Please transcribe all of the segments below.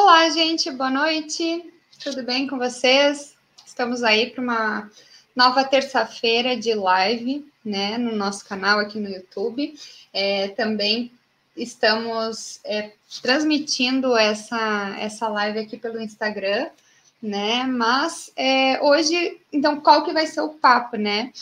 Olá, gente, boa noite. Tudo bem com vocês? Estamos aí para uma nova terça-feira de live, né, no nosso canal aqui no YouTube. É, também estamos é, transmitindo essa, essa live aqui pelo Instagram, né? Mas é, hoje, então, qual que vai ser o papo, né?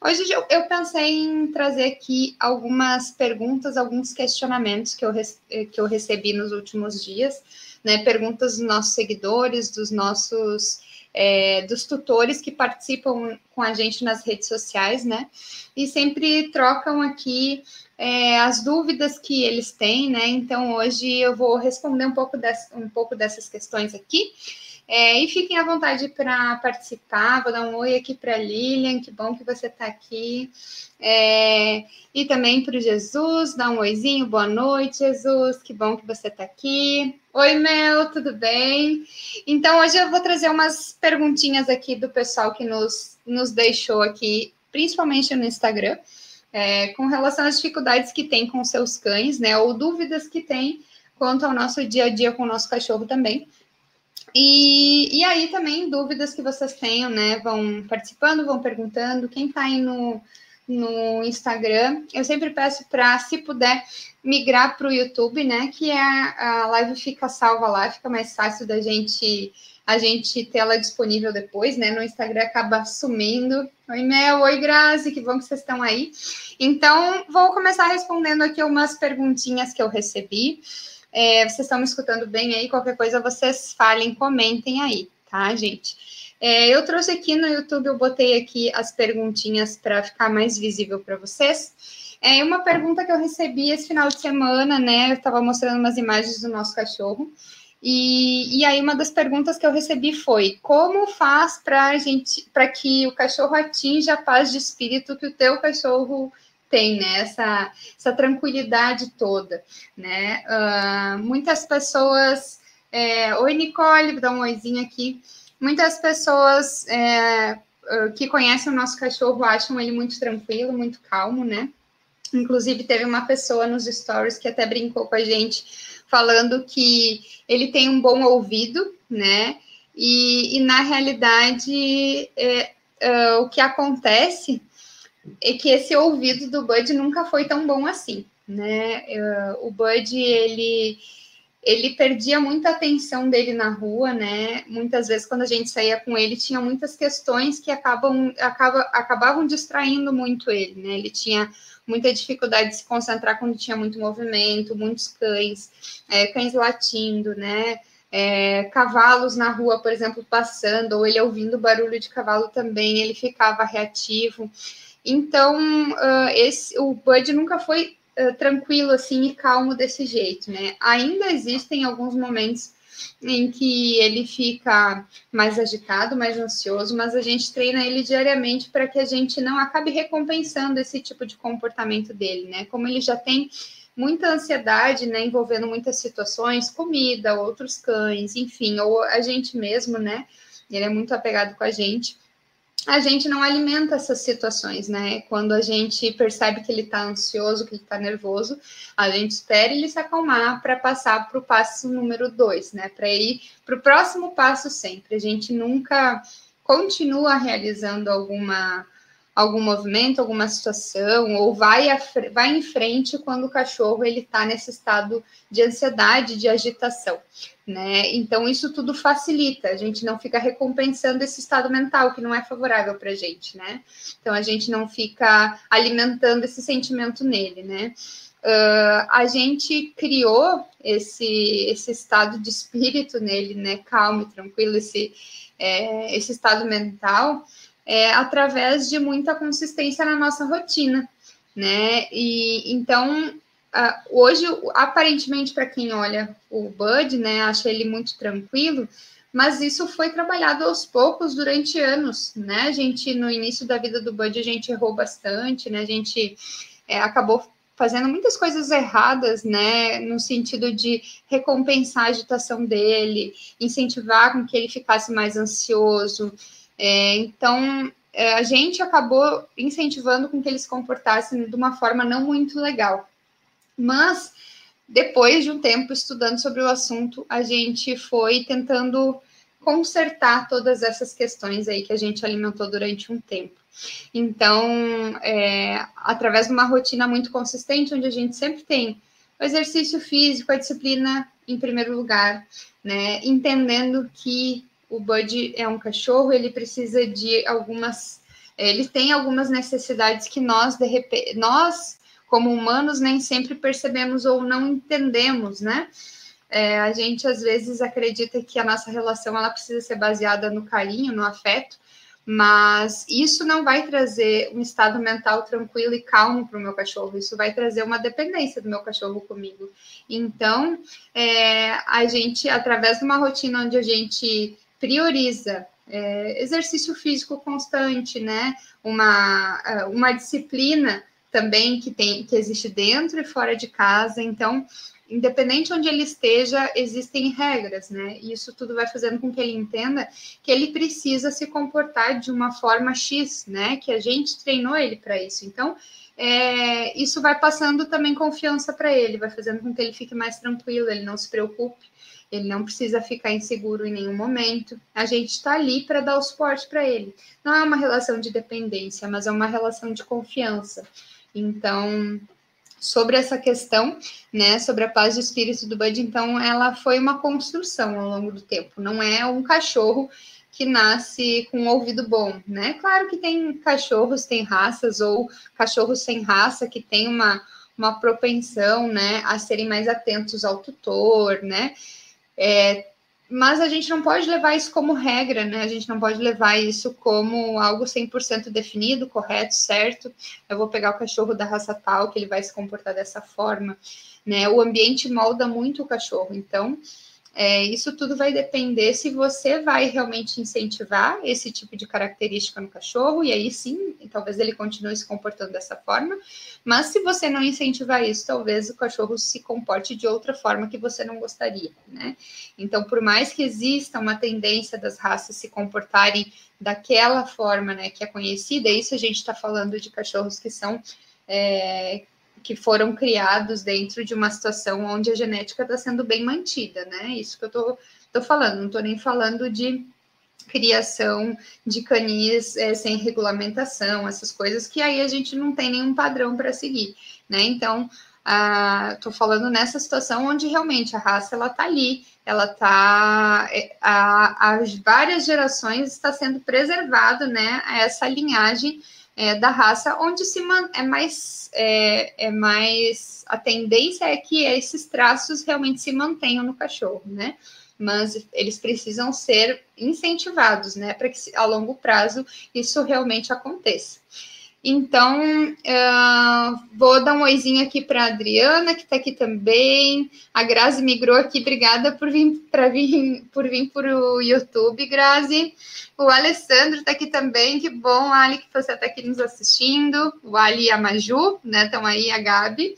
Hoje eu, eu, pensei em trazer aqui algumas perguntas, alguns questionamentos que eu, que eu recebi nos últimos dias, né? Perguntas dos nossos seguidores, dos nossos é, dos tutores que participam com a gente nas redes sociais, né? E sempre trocam aqui é, as dúvidas que eles têm, né? Então hoje eu vou responder um pouco, desse, um pouco dessas questões aqui. É, e fiquem à vontade para participar. Vou dar um oi aqui para Lilian, que bom que você está aqui. É, e também para o Jesus, dá um oizinho, boa noite, Jesus, que bom que você está aqui. Oi, Mel, tudo bem? Então, hoje eu vou trazer umas perguntinhas aqui do pessoal que nos, nos deixou aqui, principalmente no Instagram, é, com relação às dificuldades que tem com seus cães, né, ou dúvidas que tem quanto ao nosso dia a dia com o nosso cachorro também. E, e aí também dúvidas que vocês tenham, né? Vão participando, vão perguntando. Quem está aí no, no Instagram, eu sempre peço para, se puder, migrar para o YouTube, né? Que é a, a live fica salva lá, fica mais fácil da gente a gente ter ela disponível depois, né? No Instagram acaba sumindo. Oi, Mel, oi, Grazi, que bom que vocês estão aí. Então, vou começar respondendo aqui umas perguntinhas que eu recebi. É, vocês estão me escutando bem aí? Qualquer coisa vocês falem, comentem aí, tá, gente? É, eu trouxe aqui no YouTube, eu botei aqui as perguntinhas para ficar mais visível para vocês. É uma pergunta que eu recebi esse final de semana, né? Eu estava mostrando umas imagens do nosso cachorro. E, e aí uma das perguntas que eu recebi foi: como faz para gente, para que o cachorro atinja a paz de espírito que o teu cachorro tem, né? Essa, essa tranquilidade toda, né? Uh, muitas pessoas. É, Oi, Nicole, vou dar um oizinho aqui. Muitas pessoas é, ah, que conhecem o nosso cachorro acham ele muito tranquilo, muito calmo, né? Inclusive, teve uma pessoa nos stories que até brincou com a gente, falando que ele tem um bom ouvido, né? E, e na realidade, é, uh, o que acontece é que esse ouvido do Bud nunca foi tão bom assim, né? Uh, o Bud, ele ele perdia muita atenção dele na rua, né? Muitas vezes, quando a gente saía com ele, tinha muitas questões que acabam, acaba, acabavam distraindo muito ele, né? Ele tinha muita dificuldade de se concentrar quando tinha muito movimento, muitos cães, é, cães latindo, né? É, cavalos na rua, por exemplo, passando, ou ele ouvindo barulho de cavalo também, ele ficava reativo. Então, uh, esse, o Bud nunca foi uh, tranquilo assim e calmo desse jeito, né? Ainda existem alguns momentos em que ele fica mais agitado, mais ansioso, mas a gente treina ele diariamente para que a gente não acabe recompensando esse tipo de comportamento dele, né? Como ele já tem muita ansiedade, né, envolvendo muitas situações, comida, outros cães, enfim, ou a gente mesmo, né? Ele é muito apegado com a gente a gente não alimenta essas situações, né? Quando a gente percebe que ele está ansioso, que ele está nervoso, a gente espera ele se acalmar para passar para o passo número dois, né? Para ir para o próximo passo sempre. A gente nunca continua realizando alguma algum movimento, alguma situação, ou vai, a, vai em frente quando o cachorro ele está nesse estado de ansiedade, de agitação, né? Então isso tudo facilita, a gente não fica recompensando esse estado mental que não é favorável para a gente, né? Então a gente não fica alimentando esse sentimento nele, né? Uh, a gente criou esse, esse estado de espírito nele, né? Calmo e tranquilo, esse, é, esse estado mental é, através de muita consistência na nossa rotina, né? E então uh, hoje, aparentemente, para quem olha o Bud, né, acha ele muito tranquilo, mas isso foi trabalhado aos poucos durante anos, né? A gente, no início da vida do Bud, a gente errou bastante, né? A gente é, acabou fazendo muitas coisas erradas, né, no sentido de recompensar a agitação dele, incentivar com que ele ficasse mais ansioso, é, então, é, a gente acabou incentivando com que eles se comportassem de uma forma não muito legal. Mas depois de um tempo estudando sobre o assunto, a gente foi tentando consertar todas essas questões aí que a gente alimentou durante um tempo. Então, é, através de uma rotina muito consistente, onde a gente sempre tem o exercício físico, a disciplina em primeiro lugar, né? Entendendo que o Bud é um cachorro, ele precisa de algumas, ele tem algumas necessidades que nós de repente, nós como humanos nem sempre percebemos ou não entendemos, né? É, a gente às vezes acredita que a nossa relação ela precisa ser baseada no carinho, no afeto, mas isso não vai trazer um estado mental tranquilo e calmo para o meu cachorro, isso vai trazer uma dependência do meu cachorro comigo. Então, é, a gente, através de uma rotina onde a gente prioriza é, exercício físico constante, né? Uma, é, uma disciplina também que tem que existe dentro e fora de casa. Então, independente onde ele esteja, existem regras, né? E isso tudo vai fazendo com que ele entenda que ele precisa se comportar de uma forma X, né? Que a gente treinou ele para isso. Então, é, isso vai passando também confiança para ele, vai fazendo com que ele fique mais tranquilo, ele não se preocupe, ele não precisa ficar inseguro em nenhum momento. A gente está ali para dar o suporte para ele. Não é uma relação de dependência, mas é uma relação de confiança. Então, sobre essa questão, né, sobre a paz de espírito do Bud, então ela foi uma construção ao longo do tempo, não é um cachorro que nasce com um ouvido bom, né? Claro que tem cachorros, tem raças ou cachorros sem raça que tem uma, uma propensão, né, a serem mais atentos ao tutor, né? É, mas a gente não pode levar isso como regra, né? A gente não pode levar isso como algo 100% definido, correto, certo. Eu vou pegar o cachorro da raça tal, que ele vai se comportar dessa forma, né? O ambiente molda muito o cachorro, então é, isso tudo vai depender se você vai realmente incentivar esse tipo de característica no cachorro, e aí sim, talvez ele continue se comportando dessa forma, mas se você não incentivar isso, talvez o cachorro se comporte de outra forma que você não gostaria, né? Então, por mais que exista uma tendência das raças se comportarem daquela forma, né, que é conhecida, isso a gente está falando de cachorros que são. É, que foram criados dentro de uma situação onde a genética está sendo bem mantida, né? Isso que eu tô, tô falando, não estou nem falando de criação de canis é, sem regulamentação, essas coisas que aí a gente não tem nenhum padrão para seguir, né? Então, estou falando nessa situação onde realmente a raça ela está ali, ela está há é, várias gerações está sendo preservado, né? Essa linhagem é, da raça, onde se é mais é, é, mais a tendência é que esses traços realmente se mantenham no cachorro, né? Mas eles precisam ser incentivados, né, para que a longo prazo isso realmente aconteça. Então, uh, vou dar um oizinho aqui para a Adriana, que está aqui também. A Grazi migrou aqui, obrigada por vir para vir por vir para o YouTube, Grazi. O Alessandro está aqui também, que bom, Ali, que você está aqui nos assistindo. O Ali e a Maju, né? Estão aí, a Gabi.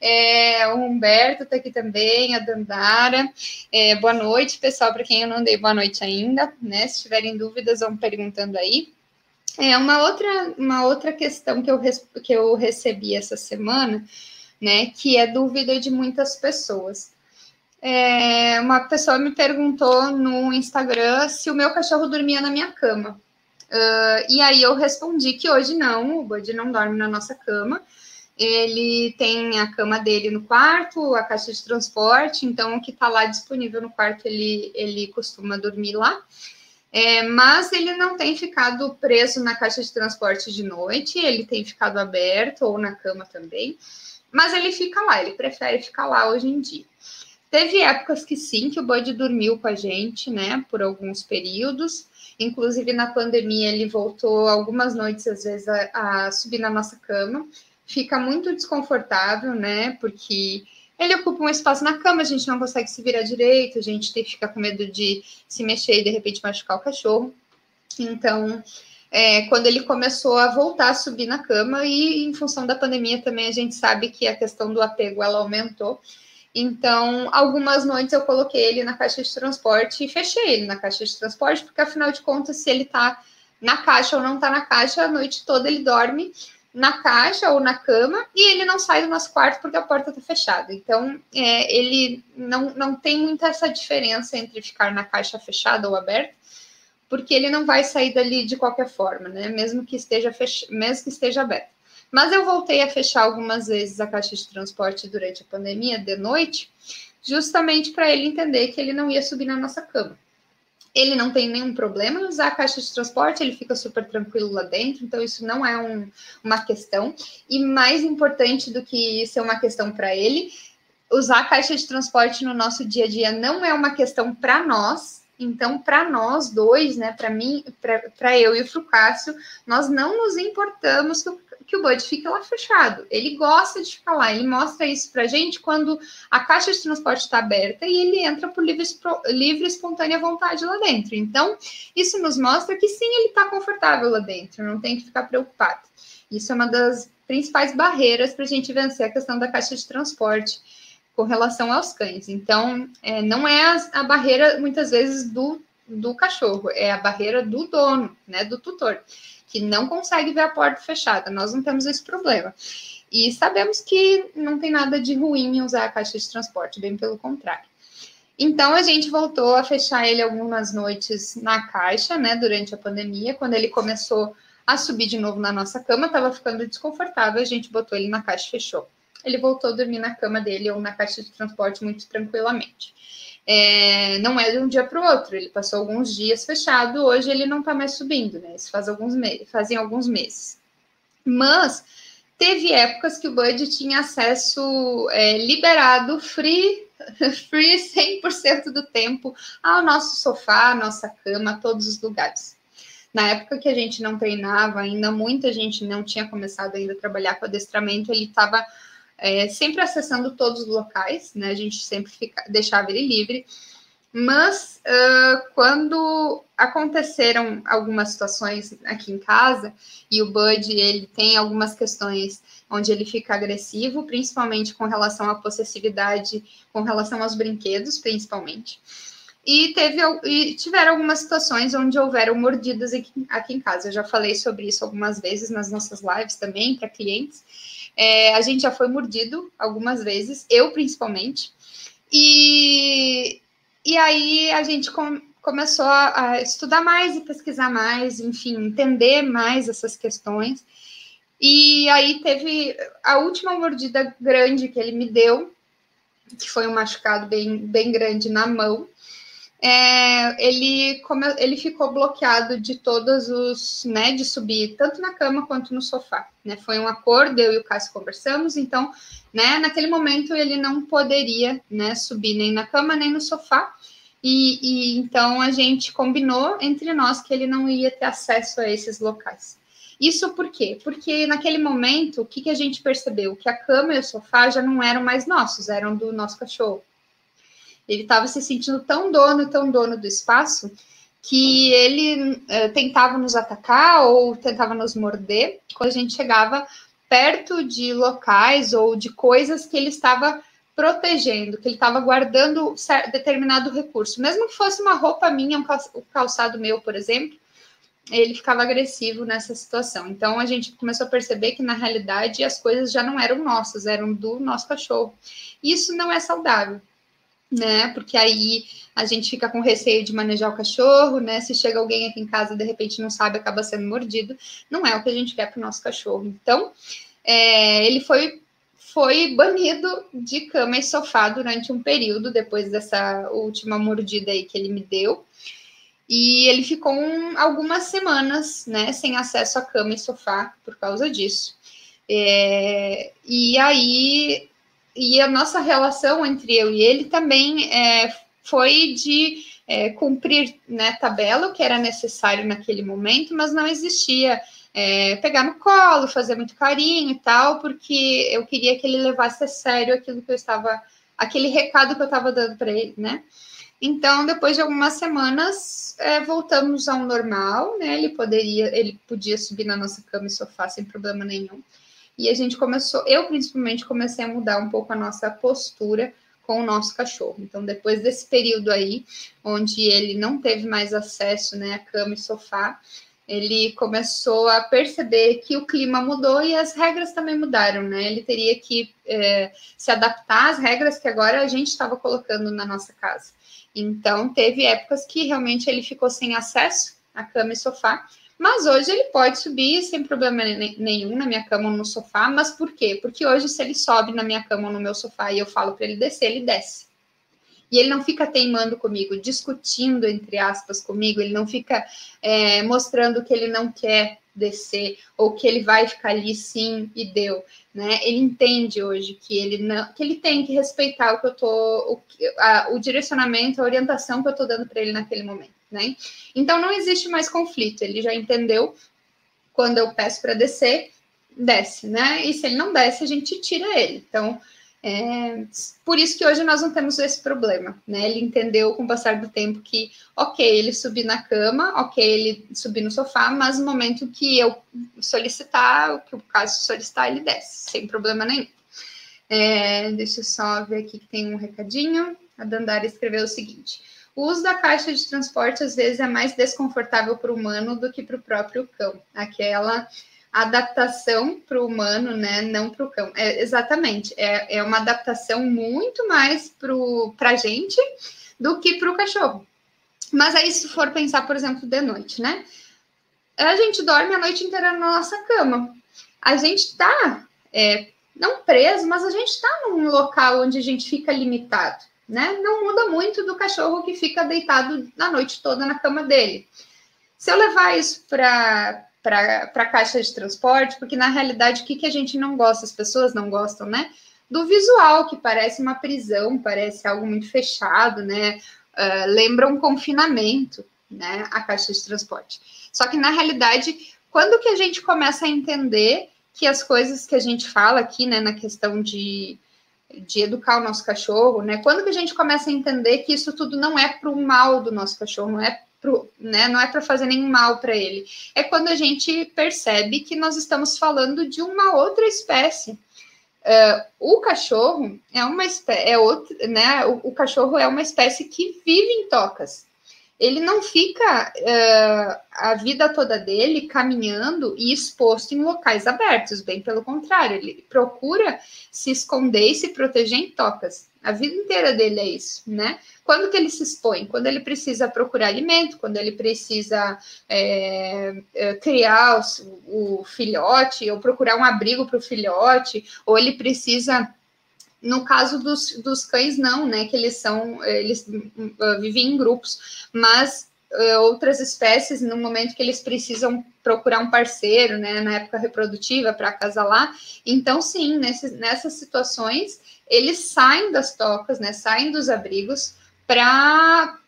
É, o Humberto está aqui também, a Dandara. É, boa noite, pessoal, para quem eu não dei boa noite ainda, né? Se tiverem dúvidas, vão perguntando aí. É uma outra, uma outra questão que eu, que eu recebi essa semana, né, que é dúvida de muitas pessoas. É, uma pessoa me perguntou no Instagram se o meu cachorro dormia na minha cama. Uh, e aí eu respondi que hoje não, o Bud não dorme na nossa cama. Ele tem a cama dele no quarto, a caixa de transporte, então o que está lá disponível no quarto ele, ele costuma dormir lá. É, mas ele não tem ficado preso na caixa de transporte de noite, ele tem ficado aberto ou na cama também, mas ele fica lá, ele prefere ficar lá hoje em dia. Teve épocas que sim, que o Bud dormiu com a gente, né, por alguns períodos. Inclusive na pandemia ele voltou algumas noites, às vezes, a, a subir na nossa cama. Fica muito desconfortável, né, porque ele ocupa um espaço na cama, a gente não consegue se virar direito, a gente tem que ficar com medo de se mexer e de repente machucar o cachorro. Então, é, quando ele começou a voltar a subir na cama, e em função da pandemia também a gente sabe que a questão do apego ela aumentou. Então, algumas noites eu coloquei ele na caixa de transporte e fechei ele na caixa de transporte, porque afinal de contas, se ele tá na caixa ou não tá na caixa, a noite toda ele dorme na caixa ou na cama e ele não sai do nosso quarto porque a porta está fechada. Então, é, ele não, não tem muita essa diferença entre ficar na caixa fechada ou aberta, porque ele não vai sair dali de qualquer forma, né? Mesmo que esteja fech... mesmo que esteja aberto. Mas eu voltei a fechar algumas vezes a caixa de transporte durante a pandemia de noite, justamente para ele entender que ele não ia subir na nossa cama ele não tem nenhum problema em usar a caixa de transporte, ele fica super tranquilo lá dentro, então isso não é um, uma questão. E mais importante do que ser uma questão para ele, usar a caixa de transporte no nosso dia a dia não é uma questão para nós. Então, para nós dois, né, para mim, para eu e o Cássio, nós não nos importamos que o que o Bud fica lá fechado. Ele gosta de ficar lá, ele mostra isso pra gente quando a caixa de transporte está aberta e ele entra por livre, livre espontânea vontade lá dentro. Então, isso nos mostra que sim, ele está confortável lá dentro, não tem que ficar preocupado. Isso é uma das principais barreiras para a gente vencer a questão da caixa de transporte com relação aos cães. Então, é, não é a, a barreira, muitas vezes, do, do cachorro, é a barreira do dono, né, do tutor que não consegue ver a porta fechada. Nós não temos esse problema. E sabemos que não tem nada de ruim em usar a caixa de transporte, bem pelo contrário. Então a gente voltou a fechar ele algumas noites na caixa, né, durante a pandemia, quando ele começou a subir de novo na nossa cama, estava ficando desconfortável, a gente botou ele na caixa e fechou. Ele voltou a dormir na cama dele ou na caixa de transporte muito tranquilamente é, não é de um dia para o outro. Ele passou alguns dias fechado, hoje ele não está mais subindo, né? Isso faz alguns fazem alguns meses. Mas teve épocas que o Bud tinha acesso é, liberado, free, free 100% do tempo ao nosso sofá, à nossa cama, todos os lugares. Na época que a gente não treinava ainda, muita gente não tinha começado ainda a trabalhar com adestramento, ele estava é, sempre acessando todos os locais, né? A gente sempre fica, deixava ele livre. Mas uh, quando aconteceram algumas situações aqui em casa e o Bud ele tem algumas questões onde ele fica agressivo, principalmente com relação à possessividade, com relação aos brinquedos, principalmente. E, teve, e tiveram algumas situações onde houveram mordidas aqui, aqui em casa. Eu já falei sobre isso algumas vezes nas nossas lives também para clientes. É, a gente já foi mordido algumas vezes, eu principalmente. E, e aí a gente com, começou a, a estudar mais e pesquisar mais, enfim, entender mais essas questões. E aí teve a última mordida grande que ele me deu, que foi um machucado bem, bem grande na mão é, ele, como, ele ficou bloqueado de todos os, né, de subir tanto na cama quanto no sofá, né, foi um acordo, eu e o Cássio conversamos, então, né, naquele momento ele não poderia, né, subir nem na cama nem no sofá, e, e então a gente combinou entre nós que ele não ia ter acesso a esses locais. Isso por quê? Porque naquele momento, o que, que a gente percebeu? Que a cama e o sofá já não eram mais nossos, eram do nosso cachorro. Ele estava se sentindo tão dono, tão dono do espaço, que ele eh, tentava nos atacar ou tentava nos morder quando a gente chegava perto de locais ou de coisas que ele estava protegendo, que ele estava guardando determinado recurso. Mesmo que fosse uma roupa minha, um calçado meu, por exemplo, ele ficava agressivo nessa situação. Então a gente começou a perceber que na realidade as coisas já não eram nossas, eram do nosso cachorro. Isso não é saudável né? Porque aí a gente fica com receio de manejar o cachorro, né? Se chega alguém aqui em casa de repente não sabe, acaba sendo mordido. Não é o que a gente quer para o nosso cachorro. Então, é, ele foi foi banido de cama e sofá durante um período depois dessa última mordida aí que ele me deu. E ele ficou um, algumas semanas, né, sem acesso à cama e sofá por causa disso. É, e aí e a nossa relação entre eu e ele também é, foi de é, cumprir né, tabela, o que era necessário naquele momento, mas não existia é, pegar no colo, fazer muito carinho e tal, porque eu queria que ele levasse a sério aquilo que eu estava, aquele recado que eu estava dando para ele, né? Então, depois de algumas semanas, é, voltamos ao normal, né? Ele poderia, ele podia subir na nossa cama e sofá sem problema nenhum. E a gente começou, eu principalmente comecei a mudar um pouco a nossa postura com o nosso cachorro. Então, depois desse período aí, onde ele não teve mais acesso né, à cama e sofá, ele começou a perceber que o clima mudou e as regras também mudaram, né? Ele teria que é, se adaptar às regras que agora a gente estava colocando na nossa casa. Então, teve épocas que realmente ele ficou sem acesso à cama e sofá, mas hoje ele pode subir sem problema nenhum na minha cama ou no sofá. Mas por quê? Porque hoje, se ele sobe na minha cama ou no meu sofá e eu falo para ele descer, ele desce. E ele não fica teimando comigo, discutindo, entre aspas, comigo, ele não fica é, mostrando que ele não quer descer ou que ele vai ficar ali sim e deu, né? Ele entende hoje que ele não, que ele tem que respeitar o que eu tô, o, a, o direcionamento, a orientação que eu tô dando para ele naquele momento, né? Então não existe mais conflito, ele já entendeu quando eu peço para descer, desce, né? E se ele não desce, a gente tira ele. Então, é, por isso que hoje nós não temos esse problema, né? Ele entendeu com o passar do tempo que, ok, ele subir na cama, ok, ele subir no sofá, mas no momento que eu solicitar, o que o caso solicitar, ele desce, sem problema nenhum. É, deixa eu só ver aqui que tem um recadinho. A Dandara escreveu o seguinte: o uso da caixa de transporte às vezes é mais desconfortável para o humano do que para o próprio cão. Aquela adaptação para o humano, né? Não para o cão. É, exatamente. É, é uma adaptação muito mais para a gente do que para o cachorro. Mas aí, se for pensar, por exemplo, de noite, né? A gente dorme a noite inteira na nossa cama. A gente está, é, não preso, mas a gente está num local onde a gente fica limitado, né? Não muda muito do cachorro que fica deitado a noite toda na cama dele. Se eu levar isso para para a caixa de transporte, porque na realidade o que, que a gente não gosta, as pessoas não gostam, né? Do visual, que parece uma prisão, parece algo muito fechado, né? Uh, lembra um confinamento, né? A caixa de transporte. Só que na realidade, quando que a gente começa a entender que as coisas que a gente fala aqui, né, na questão de, de educar o nosso cachorro, né? Quando que a gente começa a entender que isso tudo não é para o mal do nosso cachorro, não é pro, né, não é para fazer nenhum mal para ele. É quando a gente percebe que nós estamos falando de uma outra espécie. Uh, o cachorro é uma espécie, é outro, né? O, o, cachorro é uma espécie que vive em tocas ele não fica uh, a vida toda dele caminhando e exposto em locais abertos, bem pelo contrário, ele procura se esconder e se proteger em tocas. A vida inteira dele é isso, né? Quando que ele se expõe? Quando ele precisa procurar alimento, quando ele precisa é, criar o, o filhote, ou procurar um abrigo para o filhote, ou ele precisa no caso dos, dos cães, não, né? Que eles são, eles uh, vivem em grupos, mas uh, outras espécies, no momento que eles precisam procurar um parceiro, né? Na época reprodutiva para acasalar, então sim, nesses, nessas situações eles saem das tocas, né? Saem dos abrigos para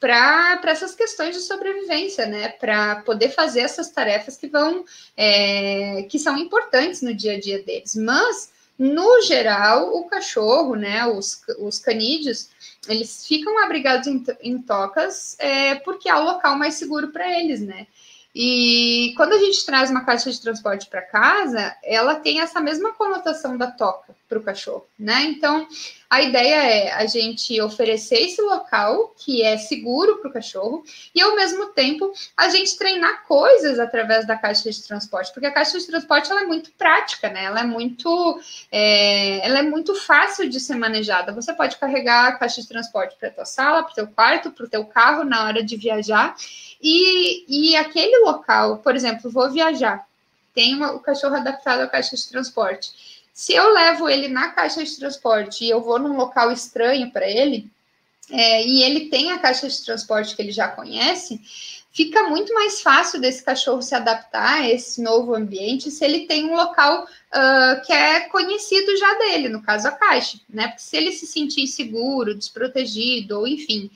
para essas questões de sobrevivência, né? Para poder fazer essas tarefas que vão é, que são importantes no dia a dia deles. Mas no geral, o cachorro, né, os, os canídeos, eles ficam abrigados em, em tocas é, porque é o local mais seguro para eles, né? E quando a gente traz uma caixa de transporte para casa, ela tem essa mesma conotação da toca para o cachorro, né? Então, a ideia é a gente oferecer esse local que é seguro para o cachorro e, ao mesmo tempo, a gente treinar coisas através da caixa de transporte, porque a caixa de transporte ela é muito prática, né? Ela é muito, é, ela é muito fácil de ser manejada. Você pode carregar a caixa de transporte para a tua sala, para o teu quarto, para o teu carro na hora de viajar e, e aquele local, por exemplo, vou viajar, tem uma, o cachorro adaptado à caixa de transporte. Se eu levo ele na caixa de transporte e eu vou num local estranho para ele, é, e ele tem a caixa de transporte que ele já conhece, fica muito mais fácil desse cachorro se adaptar a esse novo ambiente se ele tem um local uh, que é conhecido já dele, no caso a caixa, né? Porque se ele se sentir inseguro, desprotegido, ou enfim,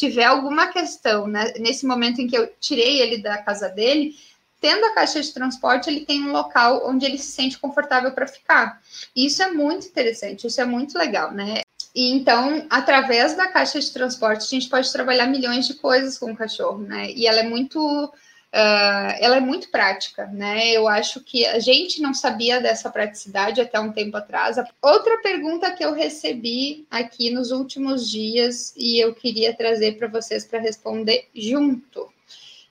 tiver alguma questão né, nesse momento em que eu tirei ele da casa dele, tendo a caixa de transporte, ele tem um local onde ele se sente confortável para ficar. Isso é muito interessante, isso é muito legal, né? E então, através da caixa de transporte, a gente pode trabalhar milhões de coisas com o cachorro, né? E ela é muito Uh, ela é muito prática, né? Eu acho que a gente não sabia dessa praticidade até um tempo atrás. Outra pergunta que eu recebi aqui nos últimos dias e eu queria trazer para vocês para responder junto.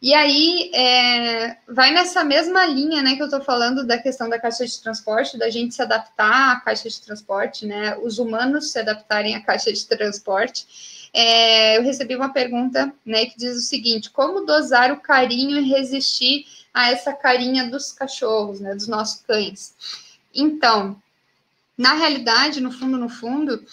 E aí, é, vai nessa mesma linha, né, que eu estou falando da questão da caixa de transporte, da gente se adaptar à caixa de transporte, né, os humanos se adaptarem à caixa de transporte. É, eu recebi uma pergunta, né, que diz o seguinte: como dosar o carinho e resistir a essa carinha dos cachorros, né, dos nossos cães? Então, na realidade, no fundo, no fundo,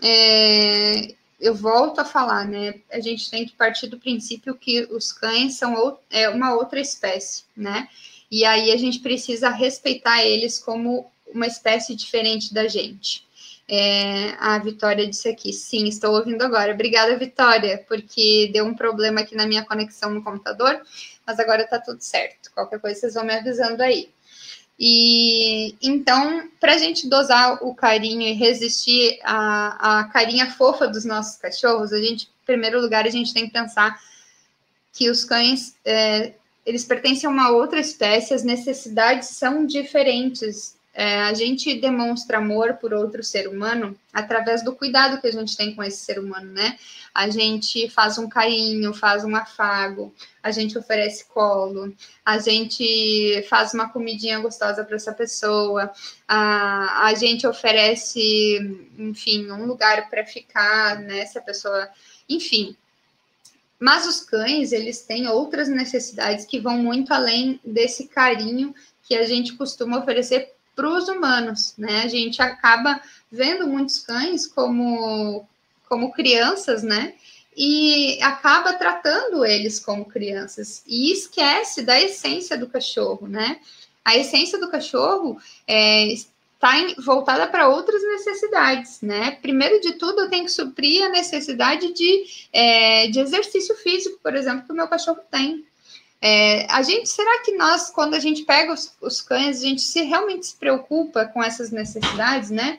é, eu volto a falar, né? A gente tem que partir do princípio que os cães são é, uma outra espécie, né? E aí a gente precisa respeitar eles como uma espécie diferente da gente. É, a Vitória disse aqui, sim, estou ouvindo agora. Obrigada, Vitória, porque deu um problema aqui na minha conexão no computador, mas agora está tudo certo. Qualquer coisa vocês vão me avisando aí. E então, para a gente dosar o carinho e resistir à, à carinha fofa dos nossos cachorros, a gente, em primeiro lugar, a gente tem que pensar que os cães é, eles pertencem a uma outra espécie, as necessidades são diferentes é, a gente demonstra amor por outro ser humano através do cuidado que a gente tem com esse ser humano, né? A gente faz um carinho, faz um afago, a gente oferece colo, a gente faz uma comidinha gostosa para essa pessoa, a, a gente oferece, enfim, um lugar para ficar, né? Se a pessoa, enfim. Mas os cães, eles têm outras necessidades que vão muito além desse carinho que a gente costuma oferecer para os humanos, né? A gente acaba vendo muitos cães como, como crianças, né? E acaba tratando eles como crianças e esquece da essência do cachorro, né? A essência do cachorro é, está voltada para outras necessidades, né? Primeiro de tudo, eu tenho que suprir a necessidade de, é, de exercício físico, por exemplo, que o meu cachorro tem. É, a gente, será que nós, quando a gente pega os, os, cães, a gente se realmente se preocupa com essas necessidades, né?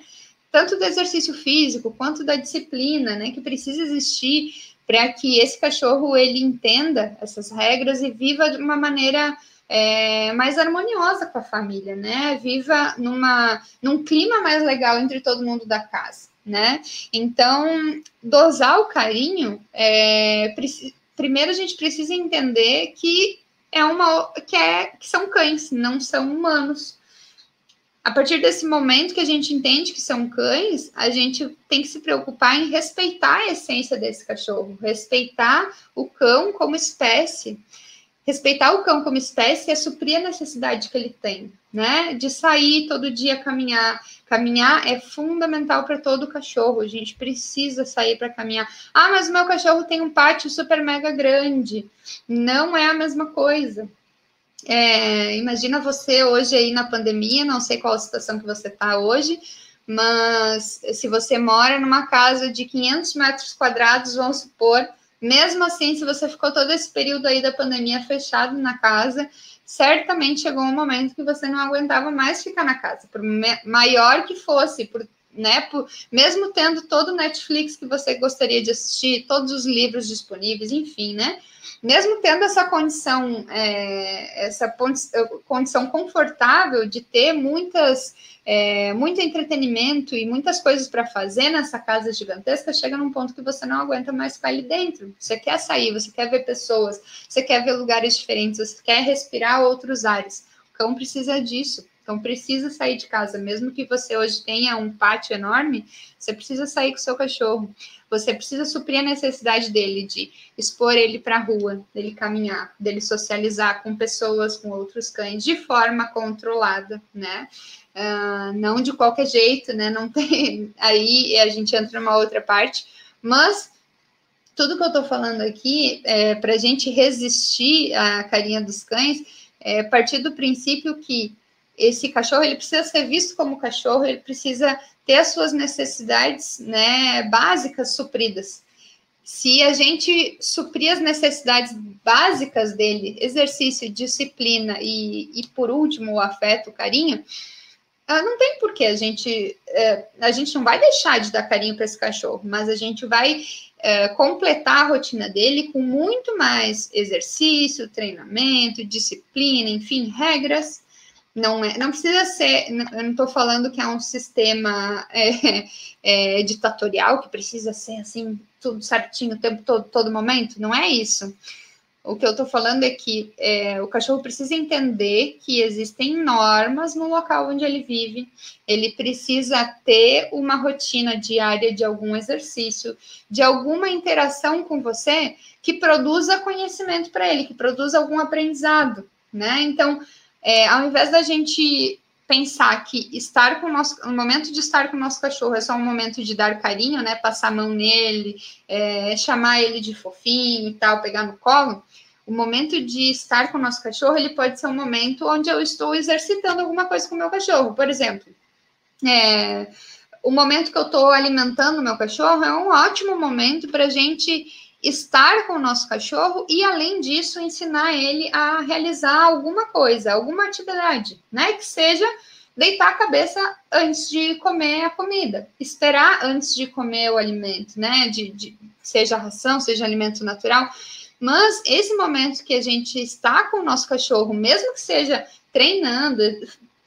Tanto do exercício físico quanto da disciplina, né? Que precisa existir para que esse cachorro ele entenda essas regras e viva de uma maneira é, mais harmoniosa com a família, né? Viva numa, num clima mais legal entre todo mundo da casa, né? Então, dosar o carinho é, primeiro a gente precisa entender que é uma que é que são cães, não são humanos. A partir desse momento que a gente entende que são cães, a gente tem que se preocupar em respeitar a essência desse cachorro, respeitar o cão como espécie. Respeitar o cão como espécie é suprir a necessidade que ele tem, né? De sair todo dia caminhar. Caminhar é fundamental para todo cachorro. A gente precisa sair para caminhar. Ah, mas o meu cachorro tem um pátio super mega grande. Não é a mesma coisa. É, imagina você hoje aí na pandemia, não sei qual a situação que você está hoje, mas se você mora numa casa de 500 metros quadrados, vamos supor, mesmo assim, se você ficou todo esse período aí da pandemia fechado na casa, certamente chegou um momento que você não aguentava mais ficar na casa, por maior que fosse, por, né, por, mesmo tendo todo o Netflix que você gostaria de assistir, todos os livros disponíveis, enfim, né? Mesmo tendo essa condição, é, essa condição confortável de ter muitas, é, muito entretenimento e muitas coisas para fazer nessa casa gigantesca, chega num ponto que você não aguenta mais ficar ali dentro. Você quer sair, você quer ver pessoas, você quer ver lugares diferentes, você quer respirar outros ares. O cão precisa disso. Então precisa sair de casa, mesmo que você hoje tenha um pátio enorme, você precisa sair com o seu cachorro. Você precisa suprir a necessidade dele de expor ele para a rua, dele caminhar, dele socializar com pessoas, com outros cães, de forma controlada, né? Uh, não de qualquer jeito, né? Não tem. Aí a gente entra numa outra parte, mas tudo que eu estou falando aqui é para a gente resistir à carinha dos cães, é partir do princípio que esse cachorro ele precisa ser visto como cachorro, ele precisa ter as suas necessidades né, básicas supridas. Se a gente suprir as necessidades básicas dele, exercício, disciplina e, e por último, o afeto, o carinho, ah, não tem porquê a gente. É, a gente não vai deixar de dar carinho para esse cachorro, mas a gente vai é, completar a rotina dele com muito mais exercício, treinamento, disciplina, enfim, regras não é, não precisa ser, eu não estou falando que é um sistema é, é, ditatorial que precisa ser assim, tudo certinho o tempo todo, todo momento, não é isso. O que eu estou falando é que é, o cachorro precisa entender que existem normas no local onde ele vive, ele precisa ter uma rotina diária de algum exercício, de alguma interação com você que produza conhecimento para ele, que produza algum aprendizado, né? Então, é, ao invés da gente pensar que estar com o nosso, o momento de estar com o nosso cachorro é só um momento de dar carinho, né? Passar a mão nele, é, chamar ele de fofinho e tal, pegar no colo. O momento de estar com o nosso cachorro, ele pode ser um momento onde eu estou exercitando alguma coisa com o meu cachorro. Por exemplo, é, o momento que eu estou alimentando o meu cachorro é um ótimo momento para a gente estar com o nosso cachorro e, além disso, ensinar ele a realizar alguma coisa, alguma atividade, né? Que seja deitar a cabeça antes de comer a comida, esperar antes de comer o alimento, né? De, de, seja ração, seja alimento natural. Mas esse momento que a gente está com o nosso cachorro, mesmo que seja treinando,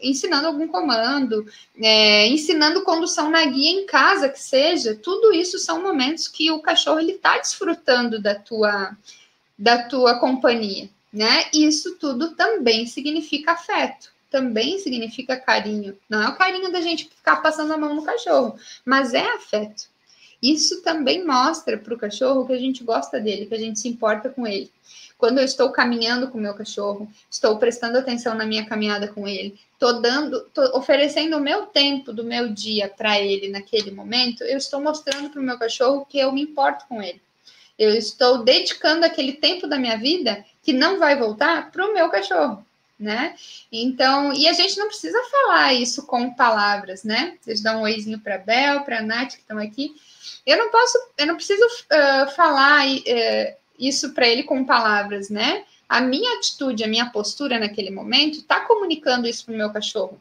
ensinando algum comando, é, ensinando condução na guia em casa, que seja, tudo isso são momentos que o cachorro ele está desfrutando da tua da tua companhia, né? Isso tudo também significa afeto, também significa carinho. Não é o carinho da gente ficar passando a mão no cachorro, mas é afeto. Isso também mostra para o cachorro que a gente gosta dele, que a gente se importa com ele. Quando eu estou caminhando com o meu cachorro, estou prestando atenção na minha caminhada com ele, estou dando, tô oferecendo o meu tempo do meu dia para ele naquele momento, eu estou mostrando para o meu cachorro que eu me importo com ele. Eu estou dedicando aquele tempo da minha vida que não vai voltar para o meu cachorro, né? Então, e a gente não precisa falar isso com palavras, né? Vocês dão um oizinho para Bel, para Nath que estão aqui. Eu não posso, eu não preciso uh, falar uh, isso para ele com palavras, né? A minha atitude, a minha postura naquele momento está comunicando isso para o meu cachorro,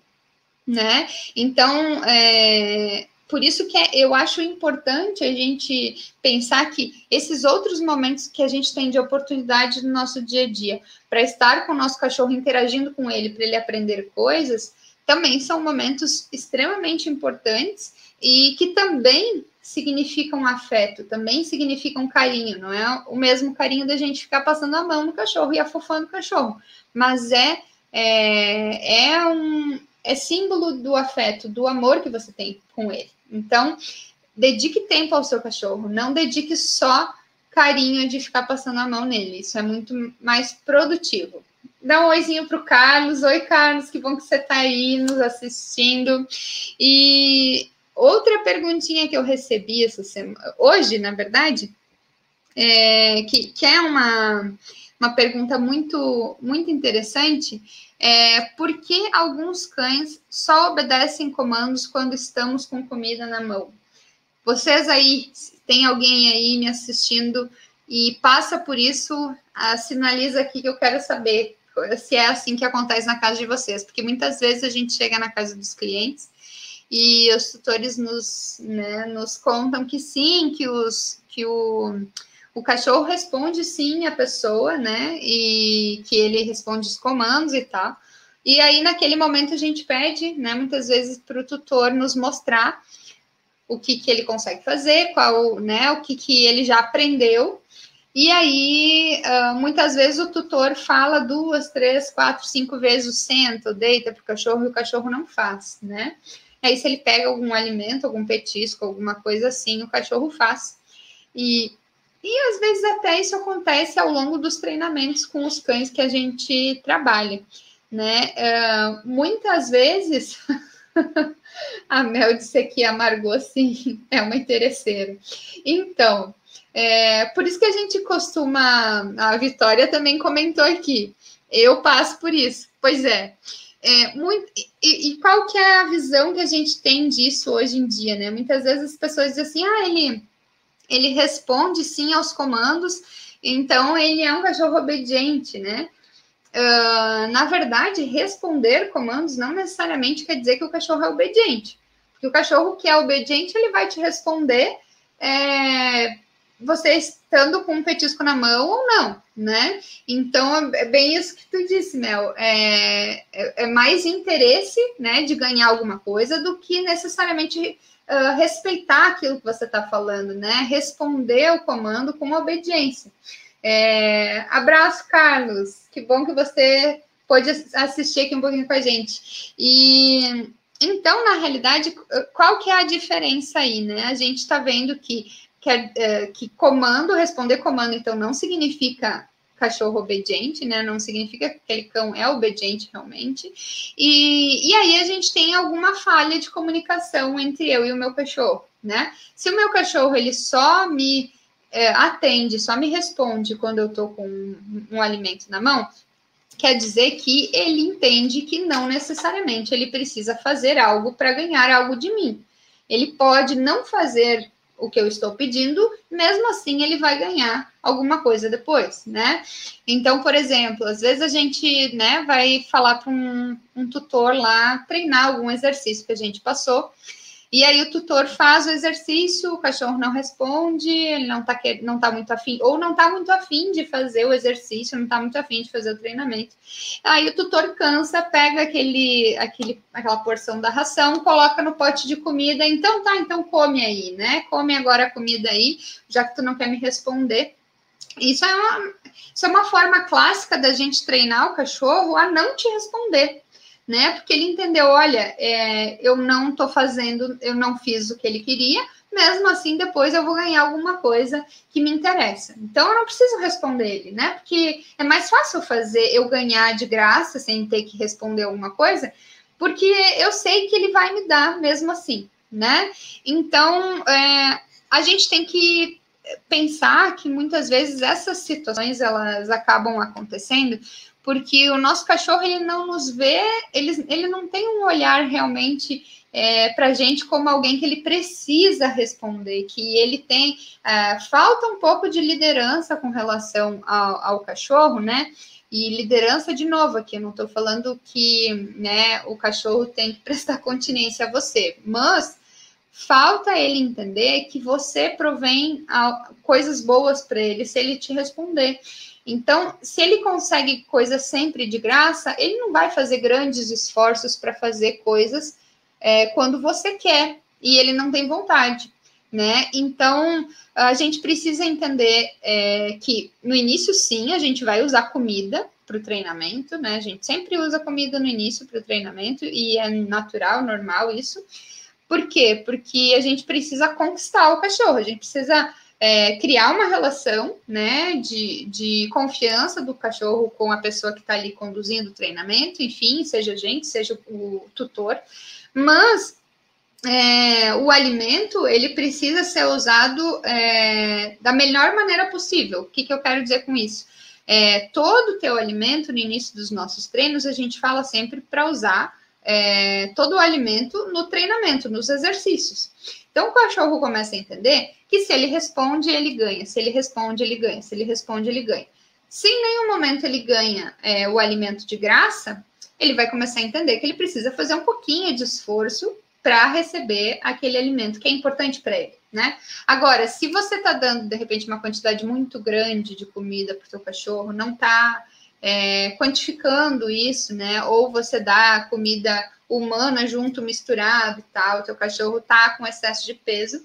né? Então, é, por isso que é, eu acho importante a gente pensar que esses outros momentos que a gente tem de oportunidade no nosso dia a dia, para estar com o nosso cachorro interagindo com ele, para ele aprender coisas, também são momentos extremamente importantes e que também significam afeto, também significam carinho, não é o mesmo carinho da gente ficar passando a mão no cachorro e afofando o cachorro, mas é, é, é um é símbolo do afeto, do amor que você tem com ele. Então, dedique tempo ao seu cachorro, não dedique só carinho de ficar passando a mão nele, isso é muito mais produtivo. Dá um oizinho para o Carlos. Oi, Carlos, que bom que você está aí nos assistindo. E Outra perguntinha que eu recebi essa semana, hoje, na verdade, é, que, que é uma, uma pergunta muito, muito interessante, é por que alguns cães só obedecem comandos quando estamos com comida na mão? Vocês aí, tem alguém aí me assistindo e passa por isso, a, sinaliza aqui que eu quero saber se é assim que acontece na casa de vocês, porque muitas vezes a gente chega na casa dos clientes e os tutores nos, né, nos contam que sim, que, os, que o, o cachorro responde sim a pessoa, né? E que ele responde os comandos e tal. E aí, naquele momento, a gente pede, né, muitas vezes, para o tutor nos mostrar o que, que ele consegue fazer, qual, né, o que, que ele já aprendeu. E aí, uh, muitas vezes, o tutor fala duas, três, quatro, cinco vezes o senta, deita para o cachorro e o cachorro não faz, né? Aí, se ele pega algum alimento, algum petisco, alguma coisa assim, o cachorro faz. E, e às vezes até isso acontece ao longo dos treinamentos com os cães que a gente trabalha, né? Uh, muitas vezes. a Mel disse que amargou assim, é uma interesseira. Então, é, por isso que a gente costuma. A Vitória também comentou aqui. Eu passo por isso. Pois é. É, muito, e, e, qual que é a visão que a gente tem disso hoje em dia, né? Muitas vezes as pessoas dizem assim, ah, ele, ele responde sim aos comandos, então ele é um cachorro obediente, né? Uh, na verdade, responder comandos não necessariamente quer dizer que o cachorro é obediente. Porque o cachorro que é obediente, ele vai te responder é, você estando com um petisco na mão ou não, né? Então, é bem isso que tu disse, Mel. É, é, é mais interesse, né, de ganhar alguma coisa do que necessariamente uh, respeitar aquilo que você está falando, né? Responder o comando com obediência. É, abraço, Carlos. Que bom que você pôde assistir aqui um pouquinho com a gente. E então, na realidade, qual que é a diferença aí, né? A gente está vendo que, que, é, que comando, responder comando, então, não significa cachorro obediente, né? Não significa que aquele cão é obediente realmente. E, e aí a gente tem alguma falha de comunicação entre eu e o meu cachorro, né? Se o meu cachorro ele só me é, atende, só me responde quando eu tô com um, um alimento na mão, quer dizer que ele entende que não necessariamente ele precisa fazer algo para ganhar algo de mim. Ele pode não fazer o que eu estou pedindo, mesmo assim ele vai ganhar alguma coisa depois, né? Então, por exemplo, às vezes a gente, né, vai falar para um, um tutor lá treinar algum exercício que a gente passou e aí o tutor faz o exercício, o cachorro não responde, ele não está não tá muito afim, ou não está muito afim de fazer o exercício, não está muito afim de fazer o treinamento. Aí o tutor cansa, pega aquele, aquele, aquela porção da ração, coloca no pote de comida, então tá, então come aí, né? Come agora a comida aí, já que tu não quer me responder. Isso é uma, isso é uma forma clássica da gente treinar o cachorro a não te responder né? Porque ele entendeu, olha, é, eu não estou fazendo, eu não fiz o que ele queria, mesmo assim depois eu vou ganhar alguma coisa que me interessa. Então eu não preciso responder ele, né? Porque é mais fácil fazer eu ganhar de graça sem ter que responder alguma coisa, porque eu sei que ele vai me dar mesmo assim, né? Então é, a gente tem que pensar que muitas vezes essas situações elas acabam acontecendo porque o nosso cachorro ele não nos vê, ele, ele não tem um olhar realmente é, para a gente como alguém que ele precisa responder, que ele tem é, falta um pouco de liderança com relação ao, ao cachorro, né? E liderança de novo aqui, eu não estou falando que né, o cachorro tem que prestar continência a você, mas falta ele entender que você provém coisas boas para ele se ele te responder. Então, se ele consegue coisas sempre de graça, ele não vai fazer grandes esforços para fazer coisas é, quando você quer e ele não tem vontade, né? Então, a gente precisa entender é, que no início, sim, a gente vai usar comida para o treinamento, né? A gente sempre usa comida no início para o treinamento e é natural, normal isso. Por quê? Porque a gente precisa conquistar o cachorro, a gente precisa é, criar uma relação né, de, de confiança do cachorro com a pessoa que está ali conduzindo o treinamento, enfim, seja a gente, seja o tutor, mas é, o alimento ele precisa ser usado é, da melhor maneira possível. O que, que eu quero dizer com isso? É, todo o teu alimento, no início dos nossos treinos, a gente fala sempre para usar é, todo o alimento no treinamento, nos exercícios. Então o cachorro começa a entender que se ele responde, ele ganha. Se ele responde, ele ganha. Se ele responde, ele ganha. Se em nenhum momento ele ganha é, o alimento de graça, ele vai começar a entender que ele precisa fazer um pouquinho de esforço para receber aquele alimento que é importante para ele, né? Agora, se você está dando de repente uma quantidade muito grande de comida para o seu cachorro, não está é, quantificando isso, né? Ou você dá comida humana junto misturado e tal, o teu cachorro tá com excesso de peso,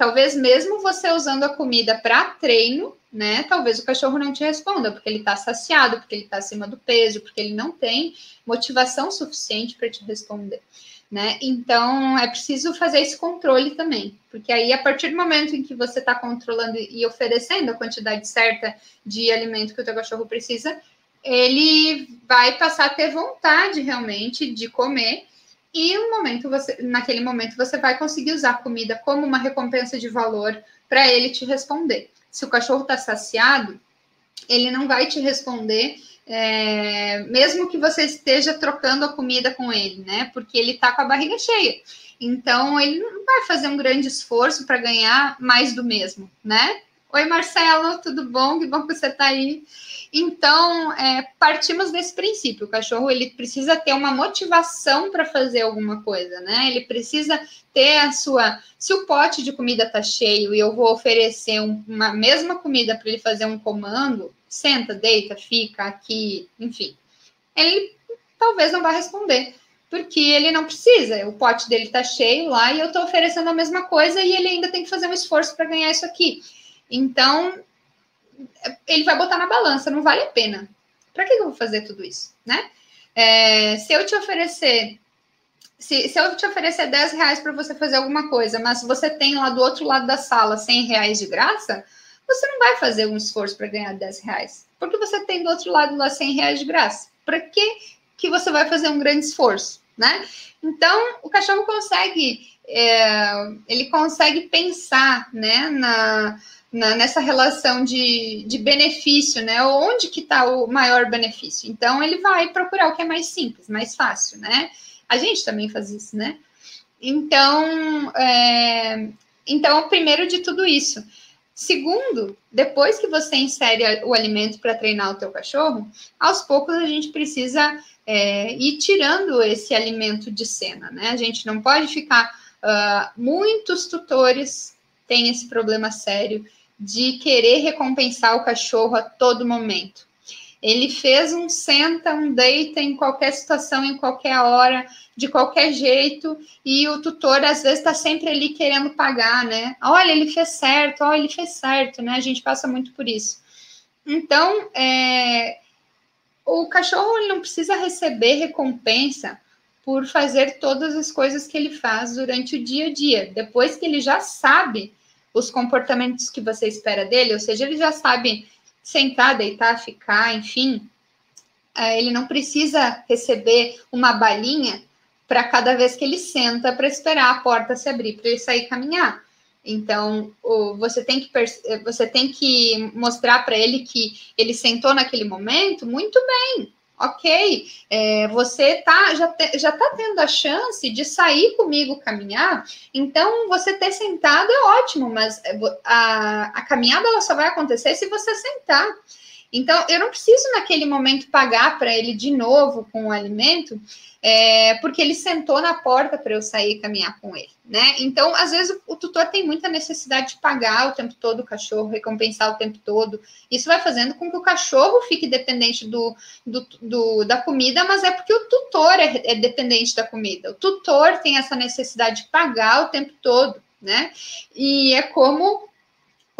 talvez mesmo você usando a comida para treino, né? Talvez o cachorro não te responda, porque ele está saciado, porque ele está acima do peso, porque ele não tem motivação suficiente para te responder, né? Então é preciso fazer esse controle também, porque aí a partir do momento em que você está controlando e oferecendo a quantidade certa de alimento que o teu cachorro precisa, ele vai passar a ter vontade realmente de comer e um momento você, naquele momento você vai conseguir usar a comida como uma recompensa de valor para ele te responder. Se o cachorro está saciado, ele não vai te responder, é, mesmo que você esteja trocando a comida com ele, né? Porque ele está com a barriga cheia. Então ele não vai fazer um grande esforço para ganhar mais do mesmo, né? Oi, Marcelo, tudo bom? Que bom que você está aí. Então, é, partimos desse princípio. O cachorro ele precisa ter uma motivação para fazer alguma coisa, né? Ele precisa ter a sua. Se o pote de comida está cheio e eu vou oferecer um, uma mesma comida para ele fazer um comando, senta, deita, fica aqui, enfim, ele talvez não vá responder. Porque ele não precisa, o pote dele está cheio lá e eu estou oferecendo a mesma coisa e ele ainda tem que fazer um esforço para ganhar isso aqui. Então, ele vai botar na balança, não vale a pena. Para que eu vou fazer tudo isso, né? É, se eu te oferecer se, se, eu te oferecer 10 reais para você fazer alguma coisa, mas você tem lá do outro lado da sala 100 reais de graça, você não vai fazer um esforço para ganhar 10 reais. Porque você tem do outro lado lá 100 reais de graça. Para que, que você vai fazer um grande esforço, né? Então, o cachorro consegue, é, ele consegue pensar, né, na, na, nessa relação de, de benefício, né? Onde que está o maior benefício? Então, ele vai procurar o que é mais simples, mais fácil, né? A gente também faz isso, né? Então, é, então, primeiro de tudo isso. Segundo, depois que você insere o alimento para treinar o teu cachorro, aos poucos a gente precisa é, ir tirando esse alimento de cena, né? A gente não pode ficar. Uh, muitos tutores têm esse problema sério de querer recompensar o cachorro a todo momento. Ele fez um senta, um deita em qualquer situação, em qualquer hora, de qualquer jeito, e o tutor às vezes está sempre ali querendo pagar, né? Olha, ele fez certo, olha, ele fez certo, né? A gente passa muito por isso. Então, é, o cachorro ele não precisa receber recompensa por fazer todas as coisas que ele faz durante o dia a dia. Depois que ele já sabe os comportamentos que você espera dele, ou seja, ele já sabe sentar, deitar, ficar, enfim, é, ele não precisa receber uma balinha para cada vez que ele senta para esperar a porta se abrir para ele sair caminhar. Então, você tem que você tem que mostrar para ele que ele sentou naquele momento muito bem, ok. É, você tá já te, já está tendo a chance de sair comigo caminhar. Então, você ter sentado é ótimo, mas é, a, a caminhada ela só vai acontecer se você sentar. Então, eu não preciso naquele momento pagar para ele de novo com o alimento, é, porque ele sentou na porta para eu sair caminhar com ele, né? Então, às vezes, o, o, tutor tem muita necessidade de pagar o tempo todo o cachorro, recompensar o tempo todo. Isso vai fazendo com que o cachorro fique dependente do, do, do da comida, mas é porque o tutor é, é dependente da comida. O tutor tem essa necessidade de pagar o tempo todo, né? E é como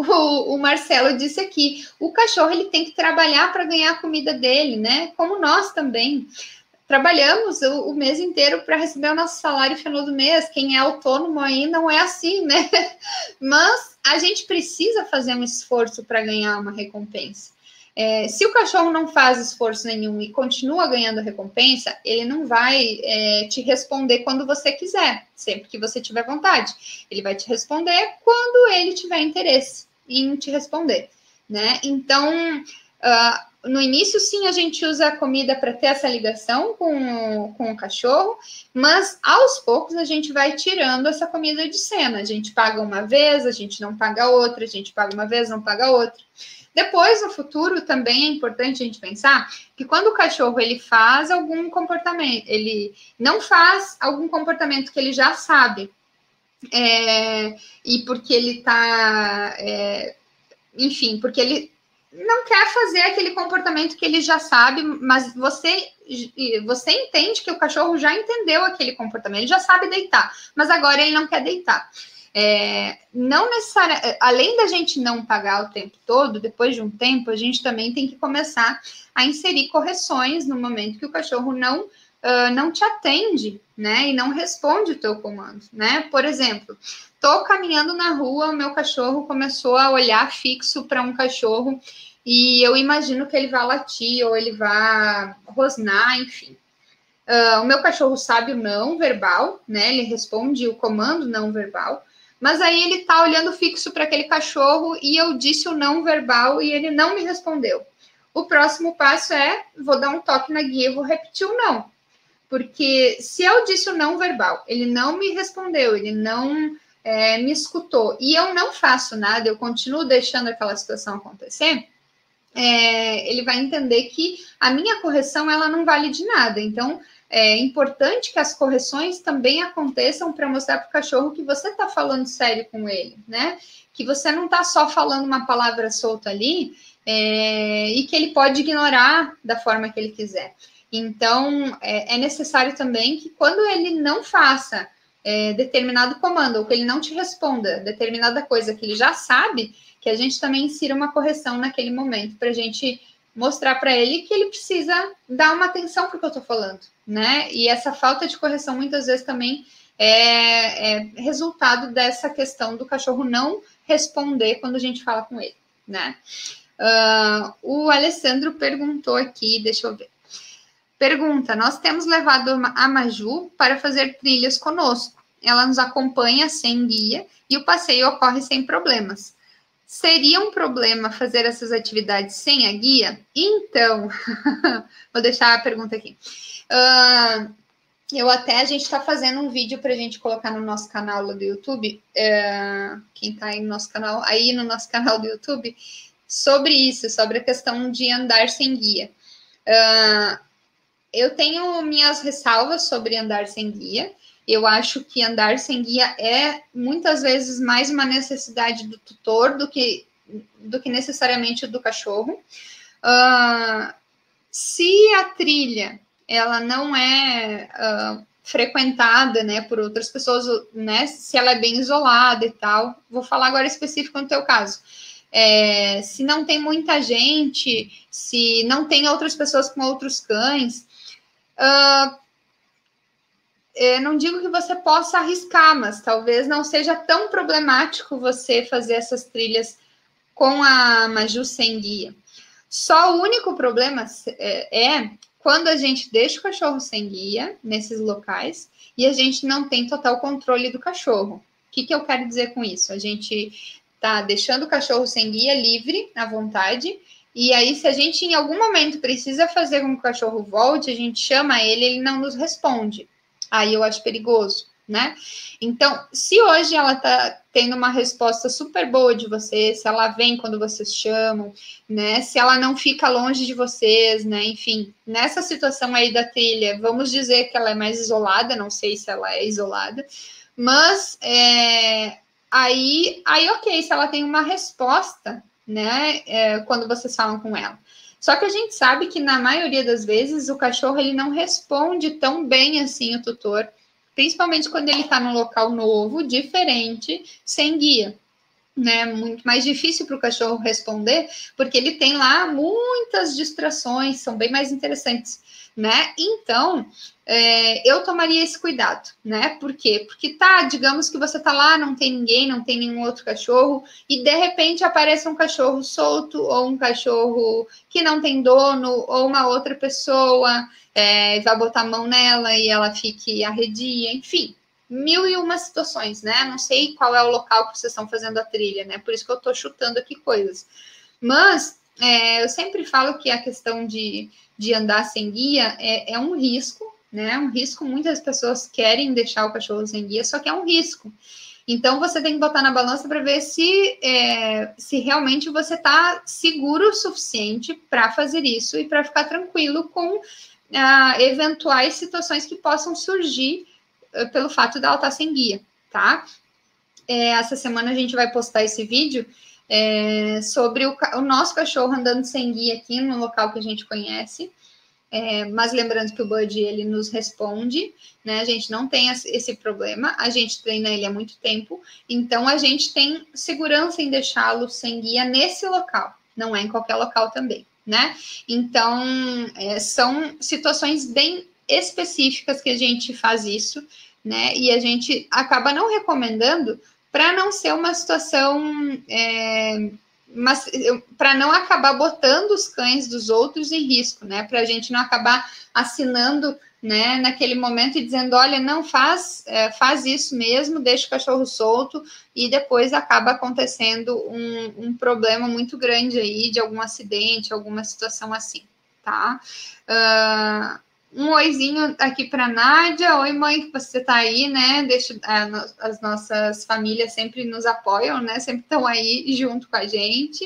o, o, Marcelo disse aqui, o cachorro ele tem que trabalhar para ganhar a comida dele, né? Como nós também trabalhamos o, o mês inteiro para receber o nosso salário final do mês. Quem é autônomo aí não é assim, né? Mas a gente precisa fazer um esforço para ganhar uma recompensa. É, se o cachorro não faz esforço nenhum e continua ganhando recompensa, ele não vai é, te responder quando você quiser, sempre que você tiver vontade. Ele vai te responder quando ele tiver interesse em te responder, né? Então, uh, no início, sim, a gente usa a comida para ter essa ligação com, com o cachorro, mas aos poucos a gente vai tirando essa comida de cena. A gente paga uma vez, a gente não paga outra, a gente paga uma vez, não paga outra. Depois, no futuro, também é importante a gente pensar que quando o cachorro ele faz algum comportamento, ele não faz algum comportamento que ele já sabe, é, e porque ele está, é, enfim, porque ele não quer fazer aquele comportamento que ele já sabe, mas você você entende que o cachorro já entendeu aquele comportamento, ele já sabe deitar, mas agora ele não quer deitar. É, não necessariamente, além da gente não pagar o tempo todo, depois de um tempo, a gente também tem que começar a inserir correções no momento que o cachorro não uh, não te atende, né? E não responde o teu comando, né? Por exemplo, tô caminhando na rua, o meu cachorro começou a olhar fixo para um cachorro e eu imagino que ele vai latir ou ele vai rosnar, enfim. Uh, o meu cachorro sabe o não verbal, né? Ele responde o comando não verbal. Mas aí ele tá olhando fixo para aquele cachorro e eu disse o não verbal e ele não me respondeu. O próximo passo é vou dar um toque na guia e vou repetir o não. Porque se eu disse o não verbal, ele não me respondeu, ele não é, me escutou, e eu não faço nada, eu continuo deixando aquela situação acontecer, é, ele vai entender que a minha correção ela não vale de nada. Então, é importante que as correções também aconteçam para mostrar para o cachorro que você está falando sério com ele, né? Que você não está só falando uma palavra solta ali é, e que ele pode ignorar da forma que ele quiser. Então, é, é necessário também que quando ele não faça é, determinado comando, ou que ele não te responda determinada coisa que ele já sabe, que a gente também insira uma correção naquele momento, para a gente mostrar para ele que ele precisa dar uma atenção para o que eu estou falando, né? E essa falta de correção muitas vezes também é, é, resultado dessa questão do cachorro não responder quando a gente fala com ele, né? Uh, o Alessandro perguntou aqui, deixa eu ver. Pergunta: Nós temos levado a Maju para fazer trilhas conosco. Ela nos acompanha sem guia e o passeio ocorre sem problemas. Seria um problema fazer essas atividades sem a guia? Então, vou deixar a pergunta aqui. Uh, eu até, a gente está fazendo um vídeo para a gente colocar no nosso canal do YouTube. É, quem está aí no nosso canal, aí no nosso canal do YouTube, sobre isso, sobre a questão de andar sem guia. Uh, eu tenho minhas ressalvas sobre andar sem guia. Eu acho que andar sem guia é muitas vezes mais uma necessidade do tutor do que, do que necessariamente do cachorro. Uh, se a trilha ela não é uh, frequentada, né, por outras pessoas, né, se ela é bem isolada e tal. Vou falar agora específico no teu caso. É, se não tem muita gente, se não tem outras pessoas com outros cães, uh, não digo que você possa arriscar, mas talvez não seja tão problemático você fazer essas trilhas com a Maju sem guia. Só o único problema é, é quando a gente deixa o cachorro sem guia nesses locais e a gente não tem total controle do cachorro. O que, que eu quero dizer com isso? A gente tá deixando o cachorro sem guia livre, à vontade, e aí, se a gente em algum momento precisa fazer com que o cachorro volte, a gente chama ele, ele não nos responde. Aí eu acho perigoso né? Então, se hoje ela tá tendo uma resposta super boa de você, se ela vem quando vocês chamam, né? Se ela não fica longe de vocês, né? Enfim, nessa situação aí da trilha, vamos dizer que ela é mais isolada, não sei se ela é isolada, mas é, aí, aí, ok, se ela tem uma resposta, né? É, quando vocês falam com ela. Só que a gente sabe que na maioria das vezes o cachorro ele não responde tão bem assim o tutor principalmente quando ele está num local novo, diferente, sem guia. Né, muito mais difícil para o cachorro responder, porque ele tem lá muitas distrações, são bem mais interessantes, né? Então, é, eu tomaria esse cuidado, né? Por quê? Porque tá, digamos que você tá lá, não tem ninguém, não tem nenhum outro cachorro, e de repente aparece um cachorro solto, ou um cachorro que não tem dono, ou uma outra pessoa, é, vai botar a mão nela e ela fique arredia, enfim, mil e uma situações, né? Não sei qual é o local que vocês estão fazendo a trilha, né? Por isso que eu tô chutando aqui coisas. Mas é, eu sempre falo que a questão de, de andar sem guia é, é um risco, né? Um risco, muitas pessoas querem deixar o cachorro sem guia, só que é um risco. Então você tem que botar na balança para ver se, é, se realmente você está seguro o suficiente para fazer isso e para ficar tranquilo com eventuais situações que possam surgir uh, pelo fato dela estar sem guia, tá? É, essa semana a gente vai postar esse vídeo é, sobre o, o, nosso cachorro andando sem guia aqui no local que a gente conhece. É, mas lembrando que o Bud ele nos responde, né? A gente não tem esse problema, a gente treina ele há muito tempo, então a gente tem segurança em deixá-lo sem guia nesse local, não é em qualquer local também né? Então, é, são situações bem específicas que a gente faz isso, né? E a gente acaba não recomendando para não ser uma situação. É, para não acabar botando os cães dos outros em risco, né? Para a gente não acabar assinando né, naquele momento e dizendo, olha, não faz, é, faz isso mesmo, deixa o cachorro solto e depois acaba acontecendo um, um, problema muito grande aí de algum acidente, alguma situação assim, tá? Uh, um oizinho aqui para Nádia, oi mãe que você tá aí, né? Deixa as nossas famílias sempre nos apoiam, né? Sempre estão aí junto com a gente.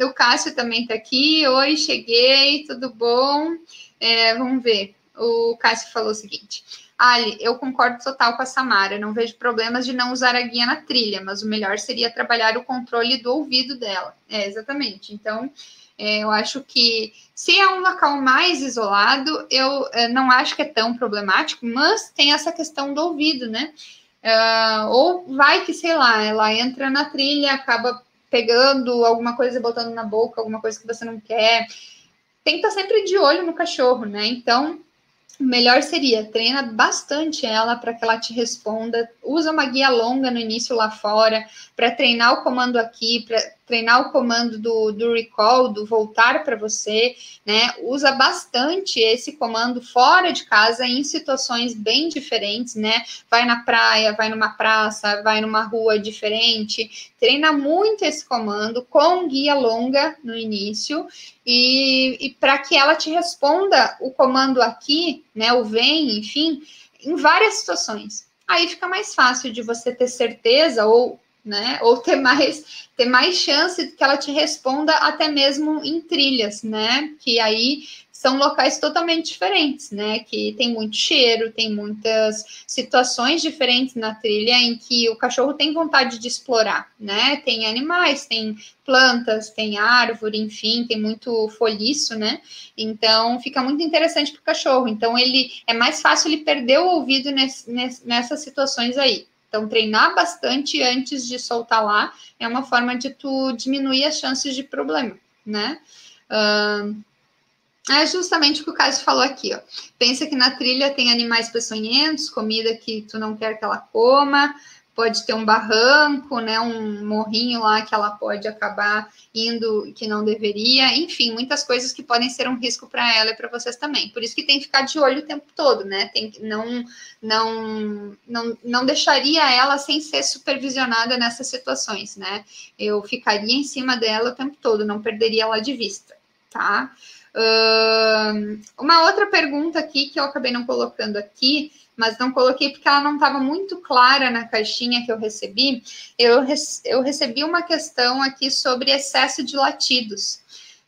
O Cássio também tá aqui, oi, cheguei, tudo bom? É, vamos ver o Cássio falou o seguinte: Ali, eu concordo total com a Samara. Não vejo problemas de não usar a guia na trilha, mas o melhor seria trabalhar o controle do ouvido dela. É, exatamente. Então, eu acho que se é um local mais isolado, eu é, não acho que é tão problemático, mas tem essa questão do ouvido, né? Uh, ou vai que, sei lá, ela entra na trilha, acaba pegando alguma coisa e botando na boca, alguma coisa que você não quer. Tem que estar sempre de olho no cachorro, né? Então, o melhor seria treina bastante ela para que ela te responda. Usa uma guia longa no início lá fora para treinar o comando aqui, para treinar o comando do, do recall, do voltar para você, né? Usa bastante esse comando fora de casa em situações bem diferentes, né? Vai na praia, vai numa praça, vai numa rua diferente. Treina muito esse comando com guia longa no início e, e para que ela te responda o comando aqui, né? O vem, enfim, em várias situações. Aí fica mais fácil de você ter certeza ou né? Ou ter mais ter mais chance que ela te responda até mesmo em trilhas, né? Que aí são locais totalmente diferentes, né? Que tem muito cheiro, tem muitas situações diferentes na trilha em que o cachorro tem vontade de explorar, né? Tem animais, tem plantas, tem árvore, enfim, tem muito folhiço, né? Então fica muito interessante para o cachorro. Então ele é mais fácil ele perder o ouvido nesse, nessas situações aí. Então, treinar bastante antes de soltar lá é uma forma de tu diminuir as chances de problema, né? Uh, é justamente o que o Cássio falou aqui, ó. Pensa que na trilha tem animais peçonhentos, comida que tu não quer que ela coma, pode ter um barranco, né, um morrinho lá que ela pode acabar indo que não deveria, enfim, muitas coisas que podem ser um risco para ela e para vocês também. Por isso que tem que ficar de olho o tempo todo, né? Tem que não não não não deixaria ela sem ser supervisionada nessas situações, né? Eu ficaria em cima dela o tempo todo, não perderia ela de vista, tá? Uh, uma outra pergunta aqui que eu acabei não colocando aqui mas não coloquei porque ela não estava muito clara na caixinha que eu recebi. Eu, eu recebi uma questão aqui sobre excesso de latidos.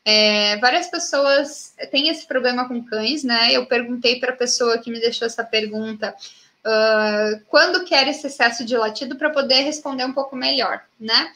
É, várias pessoas têm esse problema com cães, né? Eu perguntei para a pessoa que me deixou essa pergunta uh, quando quer esse excesso de latido para poder responder um pouco melhor, né?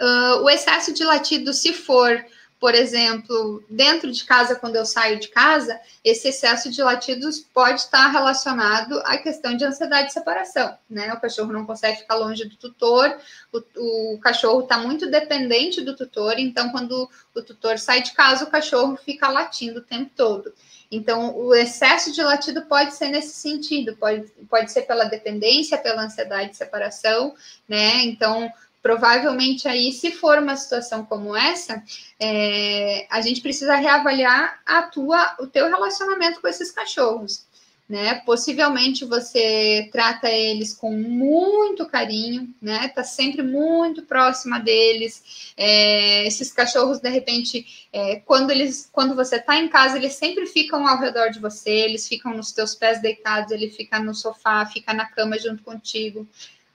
Uh, o excesso de latido, se for por exemplo, dentro de casa, quando eu saio de casa, esse excesso de latidos pode estar relacionado à questão de ansiedade de separação, né? O cachorro não consegue ficar longe do tutor, o, o cachorro está muito dependente do tutor, então, quando o tutor sai de casa, o cachorro fica latindo o tempo todo. Então, o excesso de latido pode ser nesse sentido, pode, pode ser pela dependência, pela ansiedade de separação, né? Então, provavelmente aí, se for uma situação como essa, é, a gente precisa reavaliar a tua, o teu relacionamento com esses cachorros. Né? Possivelmente você trata eles com muito carinho, né? Tá sempre muito próxima deles. É, esses cachorros, de repente, é, quando eles, quando você tá em casa, eles sempre ficam ao redor de você, eles ficam nos teus pés deitados, ele fica no sofá, fica na cama junto contigo.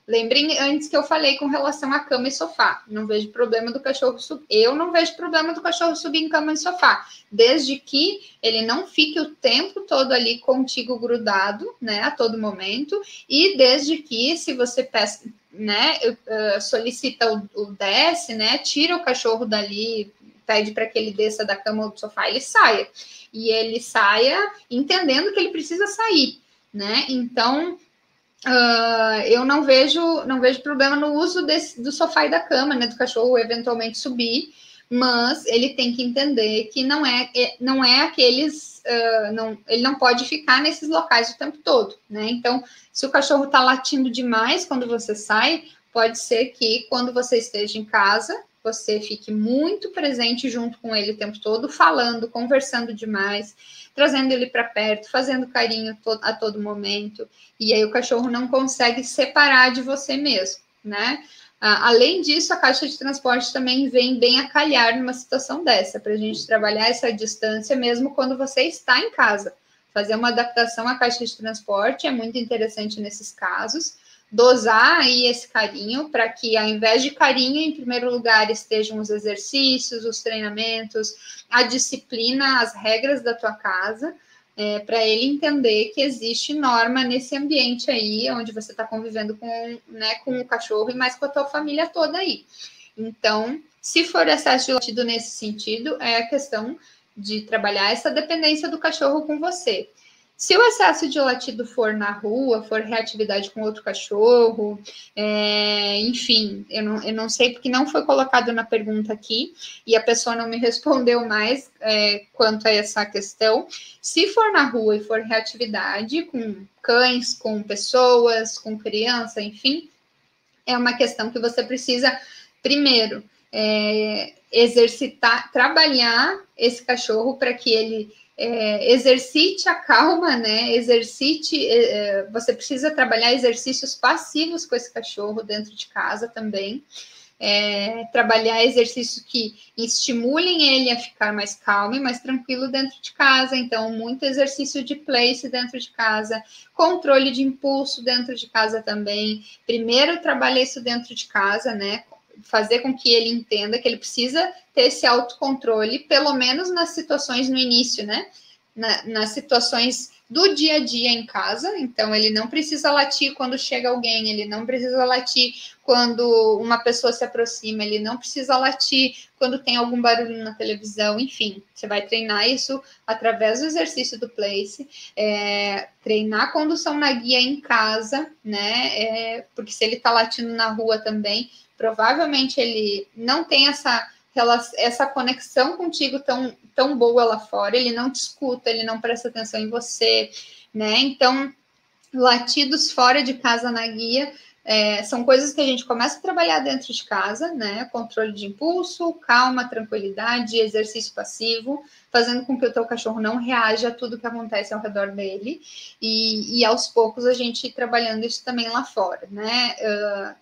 Lembrem antes que eu falei com relação à cama e sofá. Não vejo problema do cachorro subir. Eu não vejo problema do cachorro subir em cama e sofá, desde que ele não fique o tempo todo ali contigo grudado, né, a todo momento, e desde que se você peça, né, uh, solicita o, o desce, né, tira o cachorro dali, pede para que ele desça da cama ou do sofá, ele saia. E ele saia entendendo que ele precisa sair, né? Então, Uh, eu não vejo não vejo problema no uso desse, do sofá e da cama, né, do cachorro eventualmente subir, mas ele tem que entender que não é, é não é aqueles uh, não, ele não pode ficar nesses locais o tempo todo, né? Então, se o cachorro está latindo demais quando você sai, pode ser que quando você esteja em casa você fique muito presente junto com ele o tempo todo, falando, conversando demais, trazendo ele para perto, fazendo carinho a todo momento, e aí o cachorro não consegue separar de você mesmo, né? além disso, a caixa de transporte também vem bem a calhar numa situação dessa, para a gente trabalhar essa distância mesmo quando você está em casa. Fazer uma adaptação à caixa de transporte é muito interessante nesses casos dosar aí esse carinho para que, ao invés de carinho, em primeiro lugar estejam os exercícios, os treinamentos, a disciplina, as regras da tua casa, é, para ele entender que existe norma nesse ambiente aí, onde você está convivendo com, né, com o cachorro e mais com a tua família toda aí. Então, se for excesso de latido nesse sentido, é a questão de trabalhar essa dependência do cachorro com você. Se o excesso de latido for na rua, for reatividade com outro cachorro, é, enfim, eu não, eu não sei porque não foi colocado na pergunta aqui e a pessoa não me respondeu mais é, quanto a essa questão. Se for na rua e for reatividade com cães, com pessoas, com criança, enfim, é uma questão que você precisa, primeiro, é, exercitar, trabalhar esse cachorro para que ele é, exercite a calma, né? Exercite. É, é, você precisa trabalhar exercícios passivos com esse cachorro dentro de casa também. É, trabalhar exercícios que estimulem ele a ficar mais calmo e mais tranquilo dentro de casa. Então, muito exercício de place dentro de casa, controle de impulso dentro de casa também. Primeiro, trabalhar isso dentro de casa, né? Fazer com que ele entenda que ele precisa ter esse autocontrole, pelo menos nas situações no início, né? Na, nas situações do dia a dia em casa, então ele não precisa latir quando chega alguém, ele não precisa latir quando uma pessoa se aproxima, ele não precisa latir quando tem algum barulho na televisão, enfim, você vai treinar isso através do exercício do place, é, treinar condução na guia em casa, né? É, porque se ele tá latindo na rua também, provavelmente ele não tem essa essa conexão contigo tão, tão boa lá fora, ele não te escuta, ele não presta atenção em você, né? Então, latidos fora de casa na guia é, são coisas que a gente começa a trabalhar dentro de casa, né? Controle de impulso, calma, tranquilidade, exercício passivo, fazendo com que o teu cachorro não reaja a tudo que acontece ao redor dele. E, e aos poucos a gente trabalhando isso também lá fora, né? Uh,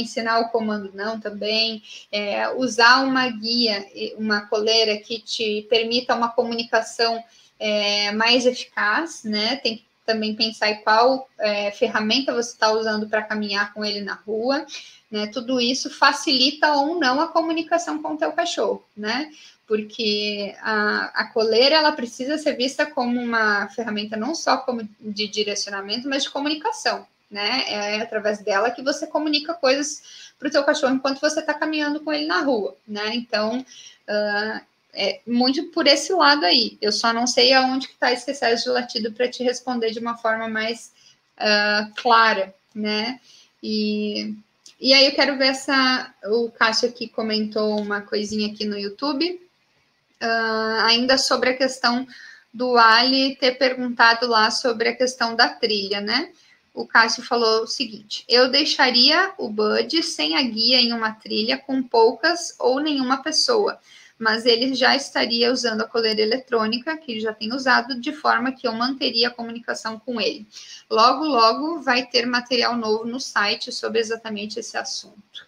ensinar o comando não também, é, usar uma guia, uma coleira que te permita uma comunicação é, mais eficaz, né? Tem que também pensar em qual é, ferramenta você está usando para caminhar com ele na rua, né? Tudo isso facilita ou não a comunicação com o teu cachorro, né? Porque a, a coleira ela precisa ser vista como uma ferramenta não só como de direcionamento, mas de comunicação, né? É através dela que você comunica coisas para o teu cachorro enquanto você está caminhando com ele na rua, né? Então, uh, é muito por esse lado aí. Eu só não sei aonde que está esse excesso de latido para te responder de uma forma mais uh, clara, né? E, e aí eu quero ver essa. O Cássio aqui comentou uma coisinha aqui no YouTube, uh, ainda sobre a questão do Ali ter perguntado lá sobre a questão da trilha, né? O Cássio falou o seguinte: eu deixaria o Bud sem a guia em uma trilha com poucas ou nenhuma pessoa, mas ele já estaria usando a coleira eletrônica que ele já tem usado, de forma que eu manteria a comunicação com ele. Logo, logo vai ter material novo no site sobre exatamente esse assunto.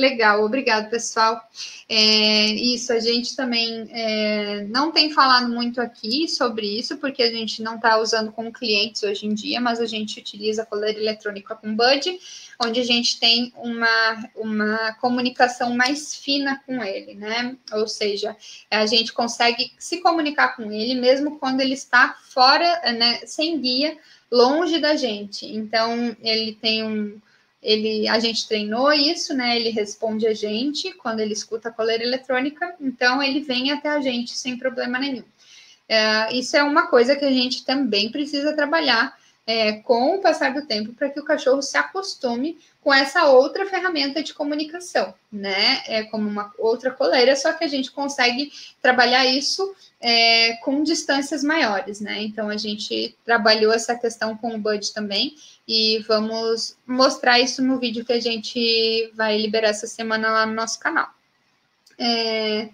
Legal, obrigado, pessoal. É, isso, a gente também é, não tem falado muito aqui sobre isso, porque a gente não está usando com clientes hoje em dia, mas a gente utiliza coleira eletrônica com Bud, onde a gente tem uma, uma comunicação mais fina com ele, né? Ou seja, a gente consegue se comunicar com ele mesmo quando ele está fora, né, sem guia, longe da gente. Então, ele tem um ele, a gente treinou isso, né? Ele responde a gente quando ele escuta a coleira eletrônica, então ele vem até a gente sem problema nenhum. É, isso é uma coisa que a gente também precisa trabalhar é, com o passar do tempo para que o cachorro se acostume com essa outra ferramenta de comunicação, né? É como uma outra coleira, só que a gente consegue trabalhar isso é, com distâncias maiores, né? Então a gente trabalhou essa questão com o Bud também e vamos mostrar isso no vídeo que a gente vai liberar essa semana lá no nosso canal. É,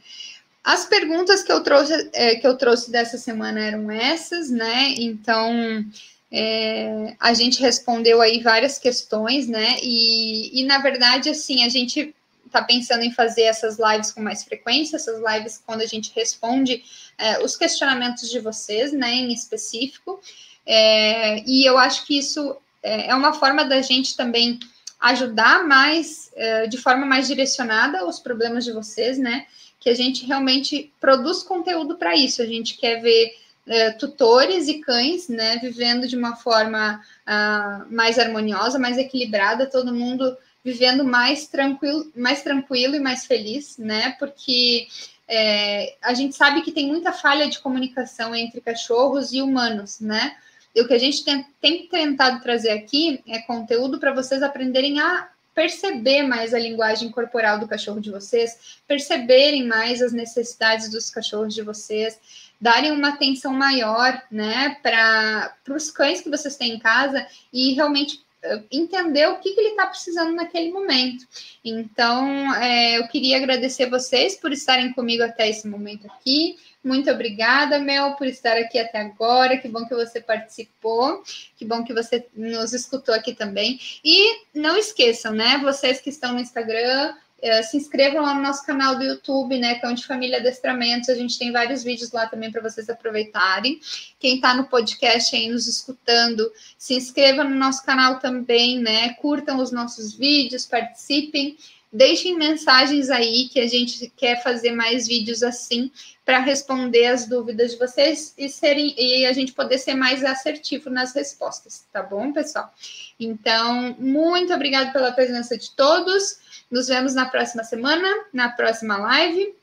as perguntas que eu trouxe é, que eu trouxe dessa semana eram essas, né? Então é, a gente respondeu aí várias questões, né? E, e na verdade, assim, a gente está pensando em fazer essas lives com mais frequência, essas lives quando a gente responde é, os questionamentos de vocês, né, em específico. É, e eu acho que isso é, é uma forma da gente também ajudar mais, é, de forma mais direcionada os problemas de vocês, né? Que a gente realmente produz conteúdo para isso. A gente quer ver é, tutores e cães, né, vivendo de uma forma uh, mais harmoniosa, mais equilibrada, todo mundo vivendo mais tranquilo, mais tranquilo e mais feliz, né? Porque é, a gente sabe que tem muita falha de comunicação entre cachorros e humanos, né? O que a gente tem, tem tentado trazer aqui é conteúdo para vocês aprenderem a perceber mais a linguagem corporal do cachorro de vocês, perceberem mais as necessidades dos cachorros de vocês, darem uma atenção maior, né, para os cães que vocês têm em casa e realmente uh, entender o que, que ele está precisando naquele momento. Então, é, eu queria agradecer vocês por estarem comigo até esse momento aqui. Muito obrigada, Mel, por estar aqui até agora. Que bom que você participou. Que bom que você nos escutou aqui também. E não esqueçam, né? Vocês que estão no Instagram, eh, se inscrevam lá no nosso canal do YouTube, né? Cão de Família Adestramentos. A gente tem vários vídeos lá também para vocês aproveitarem. Quem está no podcast aí nos escutando, se inscreva no nosso canal também, né? Curtam os nossos vídeos, participem. Deixem mensagens aí que a gente quer fazer mais vídeos assim para responder as dúvidas de vocês e serem e a gente poder ser mais assertivo nas respostas, tá bom, pessoal? Então, muito obrigada pela presença de todos. Nos vemos na próxima semana, na próxima live.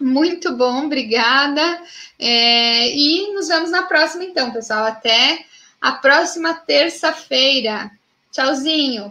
Muito bom, obrigada. É, e nos vemos na próxima, então, pessoal. Até a próxima terça-feira. Tchauzinho.